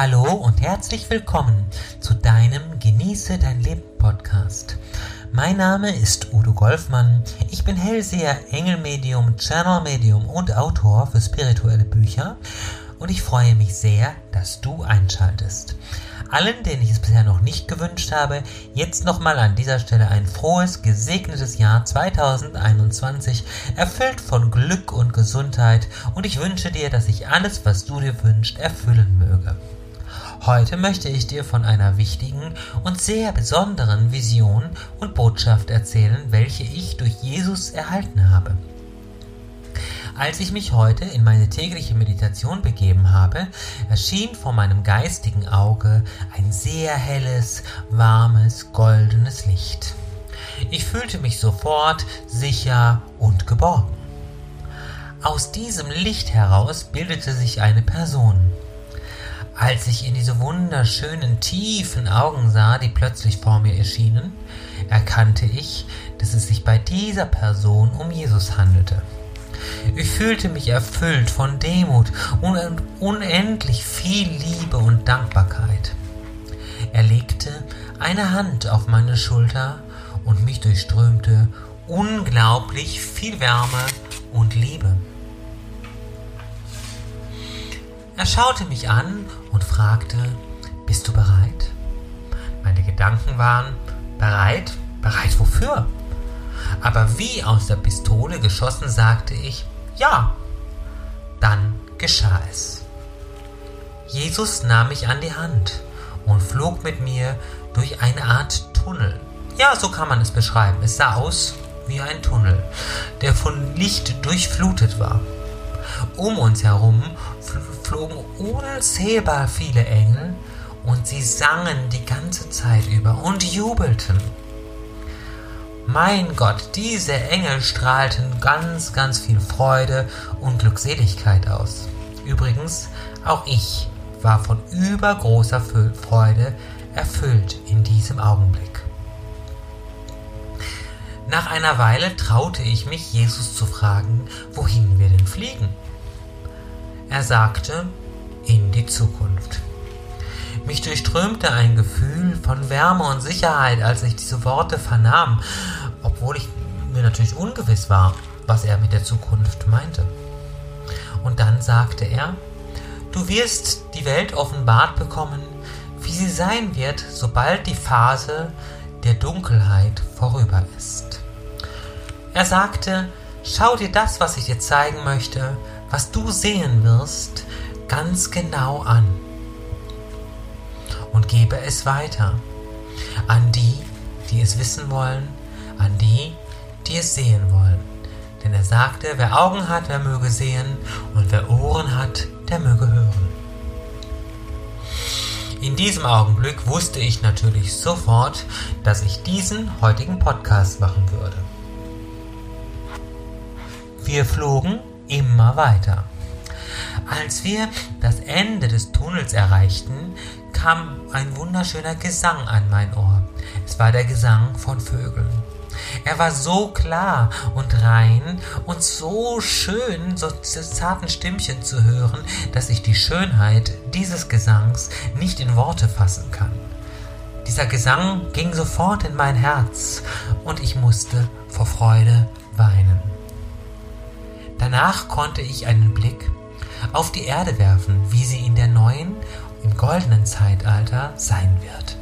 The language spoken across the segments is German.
Hallo und herzlich willkommen zu deinem Genieße dein Leben Podcast. Mein Name ist Udo Golfmann. Ich bin Hellseher, Engelmedium, Channelmedium und Autor für spirituelle Bücher und ich freue mich sehr, dass du einschaltest. Allen, denen ich es bisher noch nicht gewünscht habe, jetzt nochmal an dieser Stelle ein frohes, gesegnetes Jahr 2021, erfüllt von Glück und Gesundheit und ich wünsche dir, dass sich alles, was du dir wünschst, erfüllen möge. Heute möchte ich dir von einer wichtigen und sehr besonderen Vision und Botschaft erzählen, welche ich durch Jesus erhalten habe. Als ich mich heute in meine tägliche Meditation begeben habe, erschien vor meinem geistigen Auge ein sehr helles, warmes, goldenes Licht. Ich fühlte mich sofort sicher und geborgen. Aus diesem Licht heraus bildete sich eine Person. Als ich in diese wunderschönen, tiefen Augen sah, die plötzlich vor mir erschienen, erkannte ich, dass es sich bei dieser Person um Jesus handelte. Ich fühlte mich erfüllt von Demut und unendlich viel Liebe und Dankbarkeit. Er legte eine Hand auf meine Schulter und mich durchströmte unglaublich viel Wärme und Liebe. Er schaute mich an und fragte, bist du bereit? Meine Gedanken waren, bereit? Bereit wofür? aber wie aus der Pistole geschossen sagte ich Ja. Dann geschah es. Jesus nahm mich an die Hand und flog mit mir durch eine Art Tunnel. Ja, so kann man es beschreiben. Es sah aus wie ein Tunnel, der von Licht durchflutet war. Um uns herum flogen unzählbar viele Engel und sie sangen die ganze Zeit über und jubelten. Mein Gott, diese Engel strahlten ganz, ganz viel Freude und Glückseligkeit aus. Übrigens, auch ich war von übergroßer Freude erfüllt in diesem Augenblick. Nach einer Weile traute ich mich, Jesus zu fragen, wohin wir denn fliegen. Er sagte, in die Zukunft. Mich durchströmte ein Gefühl von Wärme und Sicherheit, als ich diese Worte vernahm, obwohl ich mir natürlich ungewiss war, was er mit der Zukunft meinte. Und dann sagte er, du wirst die Welt offenbart bekommen, wie sie sein wird, sobald die Phase der Dunkelheit vorüber ist. Er sagte, schau dir das, was ich dir zeigen möchte, was du sehen wirst, ganz genau an und gebe es weiter an die, die es wissen wollen, an die, die es sehen wollen. Denn er sagte, wer Augen hat, der möge sehen, und wer Ohren hat, der möge hören. In diesem Augenblick wusste ich natürlich sofort, dass ich diesen heutigen Podcast machen würde. Wir flogen immer weiter. Als wir das Ende des Tunnels erreichten, kam ein wunderschöner Gesang an mein Ohr. Es war der Gesang von Vögeln. Er war so klar und rein und so schön, so zarten Stimmchen zu hören, dass ich die Schönheit dieses Gesangs nicht in Worte fassen kann. Dieser Gesang ging sofort in mein Herz und ich musste vor Freude. Danach konnte ich einen Blick auf die Erde werfen, wie sie in der neuen, im goldenen Zeitalter sein wird.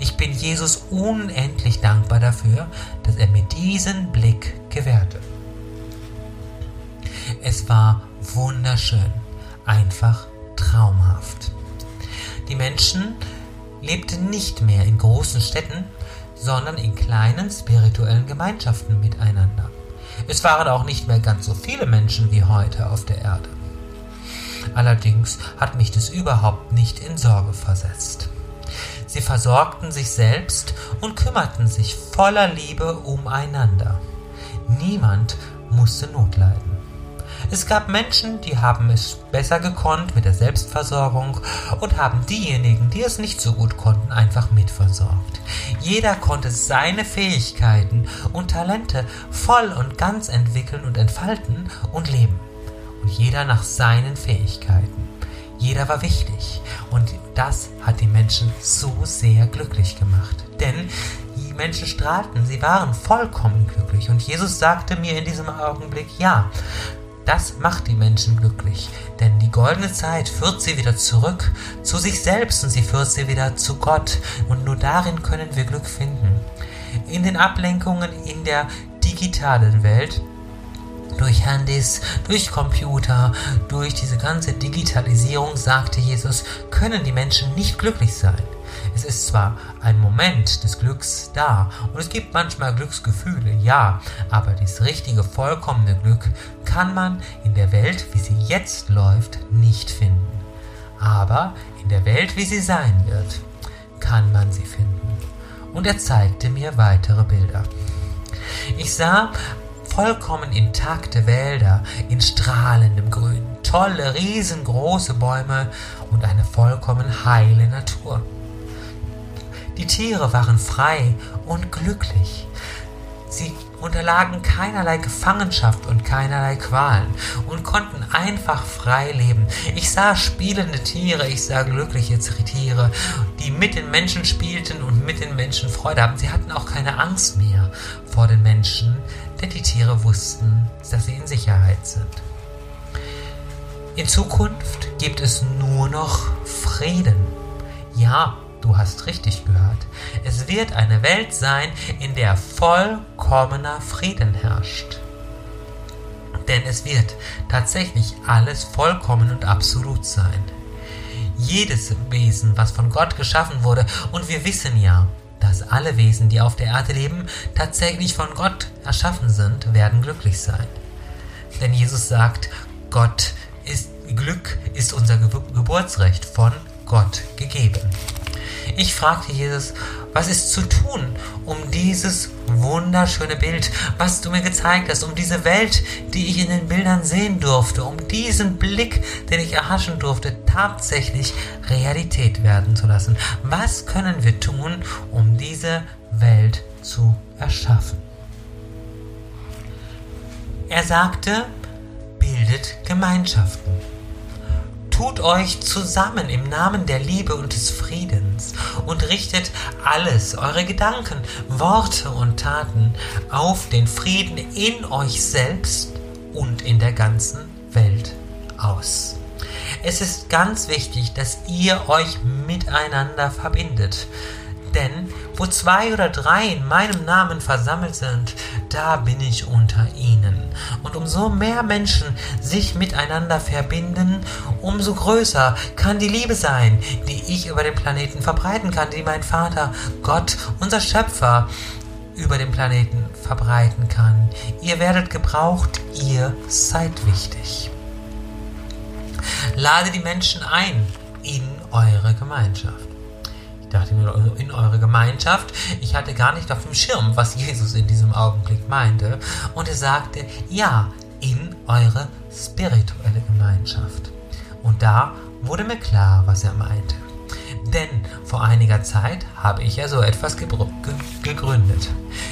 Ich bin Jesus unendlich dankbar dafür, dass er mir diesen Blick gewährte. Es war wunderschön, einfach traumhaft. Die Menschen lebten nicht mehr in großen Städten, sondern in kleinen spirituellen Gemeinschaften miteinander. Es waren auch nicht mehr ganz so viele Menschen wie heute auf der Erde. Allerdings hat mich das überhaupt nicht in Sorge versetzt. Sie versorgten sich selbst und kümmerten sich voller Liebe umeinander. Niemand musste Not leiden. Es gab Menschen, die haben es besser gekonnt mit der Selbstversorgung und haben diejenigen, die es nicht so gut konnten, einfach mitversorgt. Jeder konnte seine Fähigkeiten und Talente voll und ganz entwickeln und entfalten und leben. Und jeder nach seinen Fähigkeiten. Jeder war wichtig Und das hat die Menschen so sehr glücklich gemacht. Denn die Menschen strahlten, sie waren vollkommen glücklich. Und Jesus sagte mir in diesem Augenblick, ja, das macht die Menschen glücklich, denn die goldene Zeit führt sie wieder zurück zu sich selbst und sie führt sie wieder zu Gott. Und nur darin können wir Glück finden. In den Ablenkungen in der digitalen Welt durch Handys, durch Computer, durch diese ganze Digitalisierung, sagte Jesus, können die Menschen nicht glücklich sein. Es ist zwar ein Moment des Glücks da und es gibt manchmal Glücksgefühle, ja, aber das richtige, vollkommene Glück kann man in der Welt, wie sie jetzt läuft, nicht finden. Aber in der Welt, wie sie sein wird, kann man sie finden. Und er zeigte mir weitere Bilder. Ich sah vollkommen intakte Wälder in strahlendem Grün, tolle, riesengroße Bäume und eine vollkommen heile Natur. Die Tiere waren frei und glücklich. Sie unterlagen keinerlei Gefangenschaft und keinerlei Qualen und konnten einfach frei leben. Ich sah spielende Tiere, ich sah glückliche Tiere, die mit den Menschen spielten und mit den Menschen Freude haben. Sie hatten auch keine Angst mehr vor den Menschen, denn die Tiere wussten, dass sie in Sicherheit sind. In Zukunft gibt es nur noch Frieden. Ja, Du hast richtig gehört. Es wird eine Welt sein, in der vollkommener Frieden herrscht. Denn es wird tatsächlich alles vollkommen und absolut sein. Jedes Wesen, was von Gott geschaffen wurde, und wir wissen ja, dass alle Wesen, die auf der Erde leben, tatsächlich von Gott erschaffen sind, werden glücklich sein. Denn Jesus sagt, Gott ist Glück ist unser Geburtsrecht von Gott gegeben. Ich fragte Jesus, was ist zu tun, um dieses wunderschöne Bild, was du mir gezeigt hast, um diese Welt, die ich in den Bildern sehen durfte, um diesen Blick, den ich erhaschen durfte, tatsächlich Realität werden zu lassen. Was können wir tun, um diese Welt zu erschaffen? Er sagte, bildet Gemeinschaften. Tut euch zusammen im Namen der Liebe und des Friedens und richtet alles, eure Gedanken, Worte und Taten auf den Frieden in euch selbst und in der ganzen Welt aus. Es ist ganz wichtig, dass ihr euch miteinander verbindet. Denn wo zwei oder drei in meinem Namen versammelt sind, da bin ich unter ihnen. Und umso mehr Menschen sich miteinander verbinden, umso größer kann die Liebe sein, die ich über den Planeten verbreiten kann, die mein Vater, Gott, unser Schöpfer, über den Planeten verbreiten kann. Ihr werdet gebraucht, ihr seid wichtig. Lade die Menschen ein in eure Gemeinschaft dachte mir, in eure Gemeinschaft. Ich hatte gar nicht auf dem Schirm, was Jesus in diesem Augenblick meinte. Und er sagte, ja, in eure spirituelle Gemeinschaft. Und da wurde mir klar, was er meinte. Denn vor einiger Zeit habe ich ja so etwas gegründet.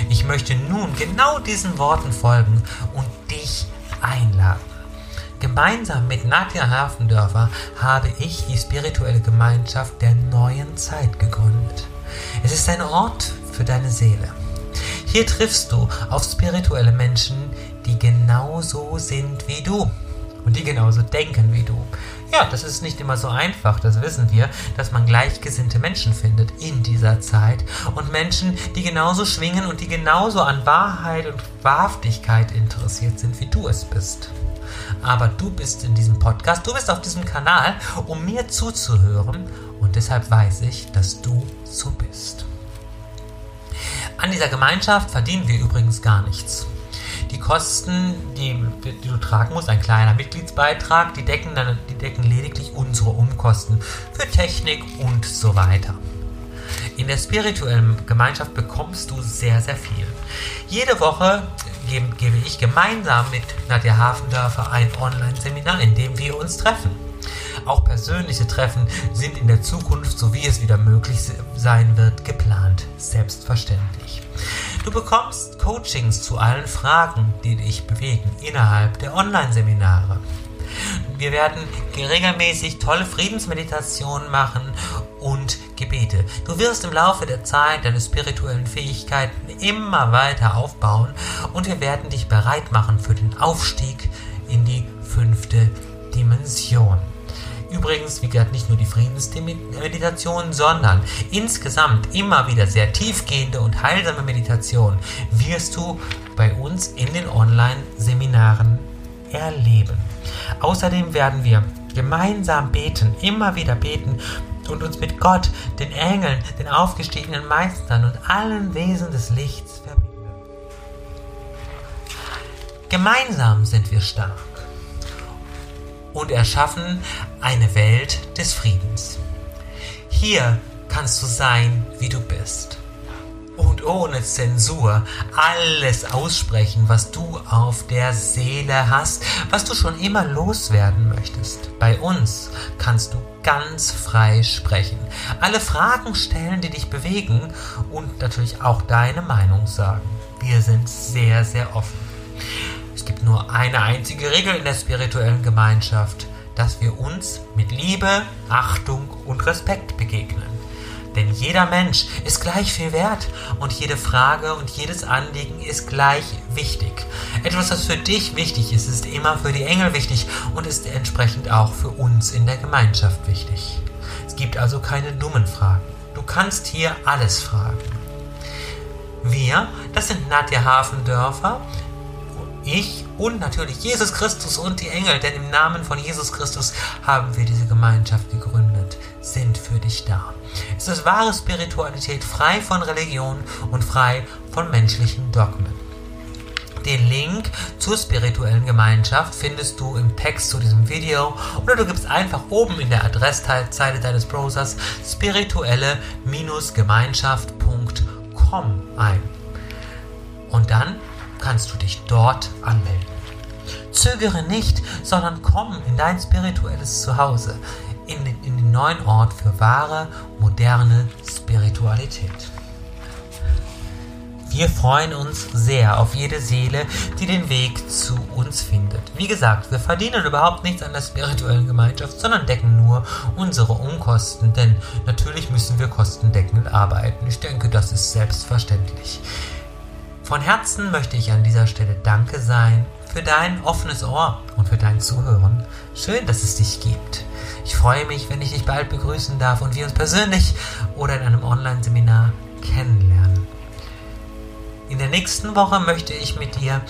Ich möchte nun genau diesen Worten folgen und dich einladen. Gemeinsam mit Nadja Hafendörfer habe ich die spirituelle Gemeinschaft der neuen Zeit gegründet. Es ist ein Ort für deine Seele. Hier triffst du auf spirituelle Menschen, die genauso sind wie du und die genauso denken wie du. Ja, das ist nicht immer so einfach, das wissen wir, dass man gleichgesinnte Menschen findet in dieser Zeit und Menschen, die genauso schwingen und die genauso an Wahrheit und Wahrhaftigkeit interessiert sind, wie du es bist aber du bist in diesem Podcast, du bist auf diesem Kanal, um mir zuzuhören und deshalb weiß ich, dass du so bist. An dieser Gemeinschaft verdienen wir übrigens gar nichts. Die Kosten, die, die, du tragen musst, ein kleiner Mitgliedsbeitrag, die decken, dann, die decken lediglich unsere Umkosten für Technik und so weiter. In der spirituellen Gemeinschaft bekommst du sehr, sehr viel. Jede Woche gebe, gebe ich gemeinsam mit Nadja Hafendörfer ein Online-Seminar, in dem wir uns treffen. Auch persönliche Treffen sind in der Zukunft, so wie es wieder möglich sein wird, geplant. Selbstverständlich. Du bekommst Coachings zu allen Fragen, die dich bewegen, innerhalb der Online-Seminare. Wir werden regelmäßig tolle Friedensmeditationen machen und Gebete. Du wirst im Laufe der Zeit deine spirituellen Fähigkeiten immer weiter aufbauen und wir werden dich bereit machen für den Aufstieg in die fünfte Dimension. Übrigens, wie gesagt, nicht nur die Friedensmeditation, sondern insgesamt immer wieder sehr tiefgehende und heilsame Meditation wirst du bei uns in den Online-Seminaren erleben. Außerdem werden wir gemeinsam beten, immer wieder beten und uns mit Gott, den Engeln, den aufgestiegenen Meistern und allen Wesen des Lichts verbinden. Gemeinsam sind wir stark und erschaffen eine Welt des Friedens. Hier kannst du sein, wie du bist. Und ohne Zensur alles aussprechen, was du auf der Seele hast, was du schon immer loswerden möchtest. Bei uns kannst du ganz frei sprechen, alle Fragen stellen, die dich bewegen und natürlich auch deine Meinung sagen. Wir sind sehr, sehr offen. Es gibt nur eine einzige Regel in der spirituellen Gemeinschaft, dass wir uns mit Liebe, Achtung und Respekt begegnen. Denn jeder Mensch ist gleich viel wert und jede Frage und jedes Anliegen ist gleich wichtig. Etwas, was für dich wichtig ist, ist immer für die Engel wichtig und ist entsprechend auch für uns in der Gemeinschaft wichtig. Es gibt also keine dummen Fragen. Du kannst hier alles fragen. Wir, das sind Nadja Hafendörfer, ich und natürlich Jesus Christus und die Engel, denn im Namen von Jesus Christus haben wir diese Gemeinschaft gegründet, sind für dich da. Es ist wahre Spiritualität, frei von Religion und frei von menschlichen Dogmen. Den Link zur spirituellen Gemeinschaft findest du im Text zu diesem Video oder du gibst einfach oben in der Adresszeile deines Browsers spirituelle-gemeinschaft.com ein. Und dann kannst du dich dort anmelden. Zögere nicht, sondern komm in dein spirituelles Zuhause, in den, in den neuen Ort für wahre, moderne Spiritualität. Wir freuen uns sehr auf jede Seele, die den Weg zu uns findet. Wie gesagt, wir verdienen überhaupt nichts an der spirituellen Gemeinschaft, sondern decken nur unsere Unkosten, denn natürlich müssen wir kostendeckend arbeiten. Ich denke, das ist selbstverständlich. Von Herzen möchte ich an dieser Stelle Danke sein für dein offenes Ohr und für dein Zuhören. Schön, dass es dich gibt. Ich freue mich, wenn ich dich bald begrüßen darf und wir uns persönlich oder in einem Online-Seminar kennenlernen. In der nächsten Woche möchte ich mit dir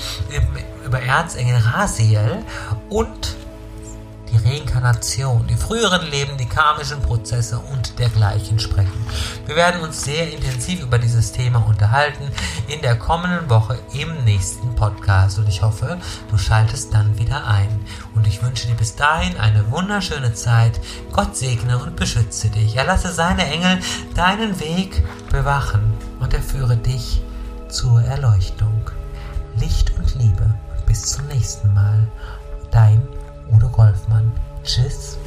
über Erzengel Rasiel und die Reinkarnation, die früheren Leben, die karmischen Prozesse und dergleichen sprechen. Wir werden uns sehr intensiv über dieses Thema unterhalten in der kommenden Woche im nächsten Podcast und ich hoffe, du schaltest dann wieder ein. Und ich wünsche dir bis dahin eine wunderschöne Zeit. Gott segne und beschütze dich. Er lasse seine Engel deinen Weg bewachen und er führe dich zur Erleuchtung. Licht und Liebe. Bis zum nächsten Mal. Dein Udo Golfmann. Tschüss.